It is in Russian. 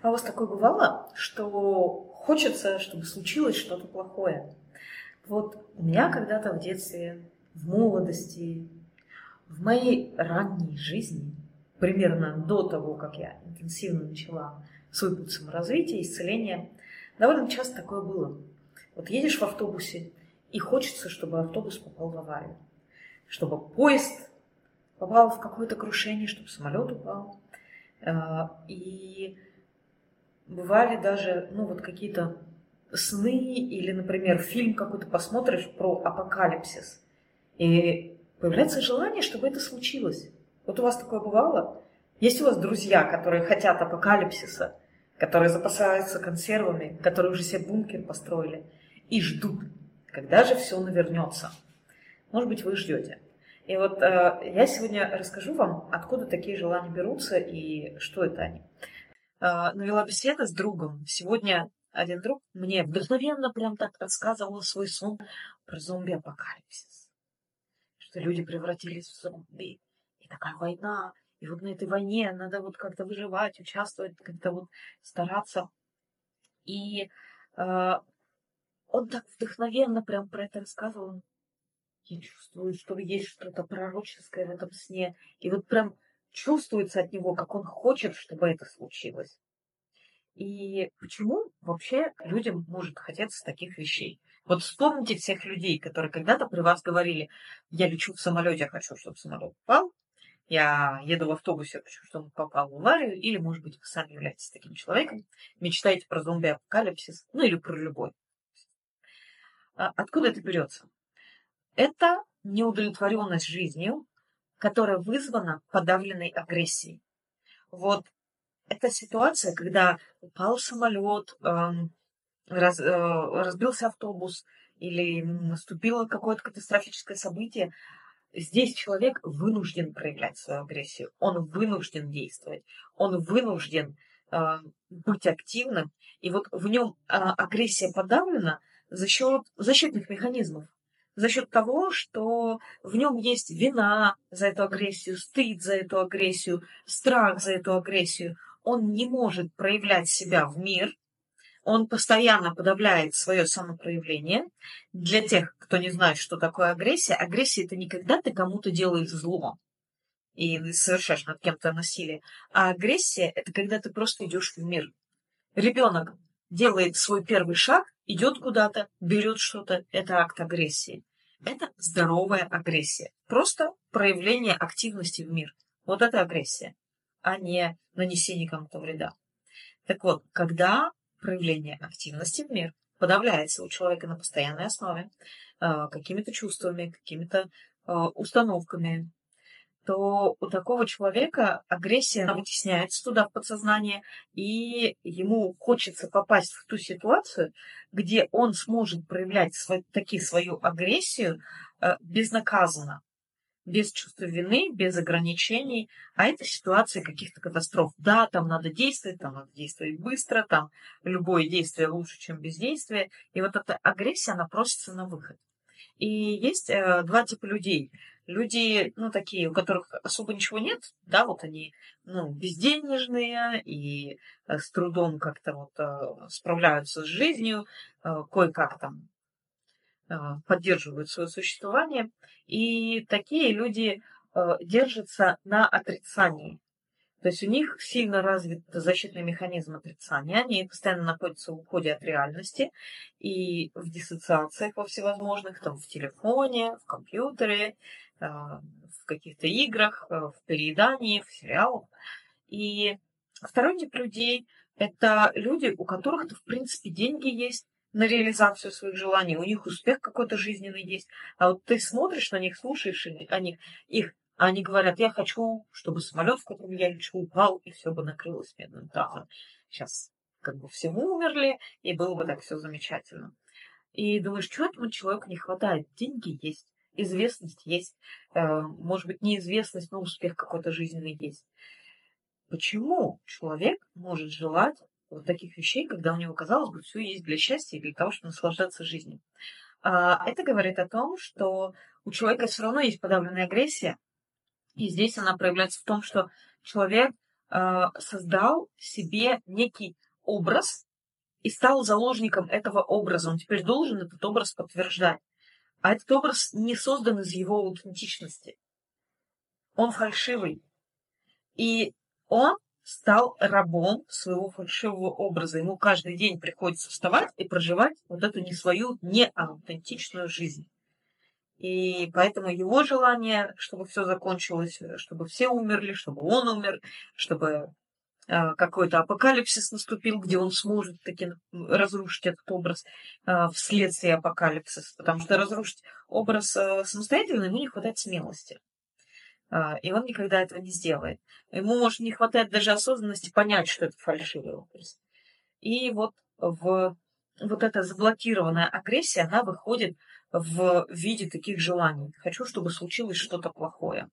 А у вас такое бывало, что хочется, чтобы случилось что-то плохое? Вот у меня когда-то в детстве, в молодости, в моей ранней жизни, примерно до того, как я интенсивно начала свой путь саморазвития, исцеления, довольно часто такое было. Вот едешь в автобусе, и хочется, чтобы автобус попал в аварию, чтобы поезд попал в какое-то крушение, чтобы самолет упал. А, и бывали даже, ну, вот какие-то сны или, например, фильм какой-то посмотришь про апокалипсис, и появляется желание, чтобы это случилось. Вот у вас такое бывало? Есть у вас друзья, которые хотят апокалипсиса, которые запасаются консервами, которые уже себе бункер построили и ждут, когда же все навернется. Может быть, вы ждете. И вот э, я сегодня расскажу вам, откуда такие желания берутся и что это они. Э, навела беседа с другом. Сегодня один друг мне вдохновенно прям так рассказывал свой сон про зомби-апокалипсис. Что люди превратились в зомби. И такая война. И вот на этой войне надо вот как-то выживать, участвовать, как-то вот стараться. И э, он так вдохновенно прям про это рассказывал. Я чувствую, что есть что-то пророческое в этом сне. И вот прям чувствуется от него, как он хочет, чтобы это случилось. И почему вообще людям может хотеться таких вещей? Вот вспомните всех людей, которые когда-то при вас говорили, я лечу в самолете, я хочу, чтобы самолет упал, я еду в автобусе, хочу, чтобы он попал в аварию, или, может быть, вы сами являетесь таким человеком, мечтаете про зомби-апокалипсис, ну или про любой. А откуда это берется? Это неудовлетворенность жизнью, которая вызвана подавленной агрессией. Вот эта ситуация, когда упал самолет, эм, раз, э, разбился автобус или наступило какое-то катастрофическое событие, здесь человек вынужден проявлять свою агрессию, он вынужден действовать, он вынужден э, быть активным, и вот в нем э, агрессия подавлена за счет защитных механизмов за счет того, что в нем есть вина за эту агрессию, стыд за эту агрессию, страх за эту агрессию. Он не может проявлять себя в мир, он постоянно подавляет свое самопроявление. Для тех, кто не знает, что такое агрессия, агрессия это не когда ты кому-то делаешь зло и совершаешь над кем-то насилие, а агрессия это когда ты просто идешь в мир. Ребенок делает свой первый шаг, идет куда-то, берет что-то, это акт агрессии. Это здоровая агрессия. Просто проявление активности в мир. Вот это агрессия, а не нанесение кому-то вреда. Так вот, когда проявление активности в мир подавляется у человека на постоянной основе э, какими-то чувствами, какими-то э, установками, то у такого человека агрессия вытесняется туда в подсознание, и ему хочется попасть в ту ситуацию, где он сможет проявлять свой, таки свою агрессию э, безнаказанно, без чувства вины, без ограничений, а это ситуация каких-то катастроф. Да, там надо действовать, там надо действовать быстро, там любое действие лучше, чем бездействие, и вот эта агрессия, она просится на выход. И есть э, два типа людей люди, ну, такие, у которых особо ничего нет, да, вот они, ну, безденежные и э, с трудом как-то вот э, справляются с жизнью, э, кое-как там поддерживают свое существование. И такие люди держатся на отрицании. То есть у них сильно развит защитный механизм отрицания, они постоянно находятся в уходе от реальности и в диссоциациях во всевозможных, там в телефоне, в компьютере, а, в каких-то играх, э, в переедании, в сериалах. И второй тип людей – это люди, у которых-то, в принципе, деньги есть на реализацию своих желаний, у них успех какой-то жизненный есть. А вот ты смотришь на них, слушаешь о них, их, они говорят, я хочу, чтобы самолет, в котором я лечу, упал, и все бы накрылось медным тазом. Сейчас как бы все умерли, и было бы так все замечательно. И думаешь, что этому человеку не хватает? Деньги есть известность есть, э, может быть, неизвестность, но успех какой-то жизненный есть. Почему человек может желать вот таких вещей, когда у него, казалось бы, все есть для счастья и для того, чтобы наслаждаться жизнью? А, это говорит о том, что у человека все равно есть подавленная агрессия, и здесь она проявляется в том, что человек создал себе некий образ и стал заложником этого образа. Он теперь должен этот образ подтверждать. А этот образ не создан из его аутентичности. Он фальшивый. И он стал рабом своего фальшивого образа. Ему каждый день приходится вставать и проживать вот эту не свою, не аутентичную жизнь. И поэтому его желание, чтобы все закончилось, чтобы все умерли, чтобы он умер, чтобы э, какой-то апокалипсис наступил, где он сможет таки разрушить этот образ э, вследствие апокалипсиса. Потому что разрушить образ э, самостоятельно ему не хватает смелости. И он никогда этого не сделает. Ему, может, не хватает даже осознанности понять, что это фальшивый образ. И вот в вот эта заблокированная агрессия, она выходит в виде таких желаний. Хочу, чтобы случилось что-то плохое.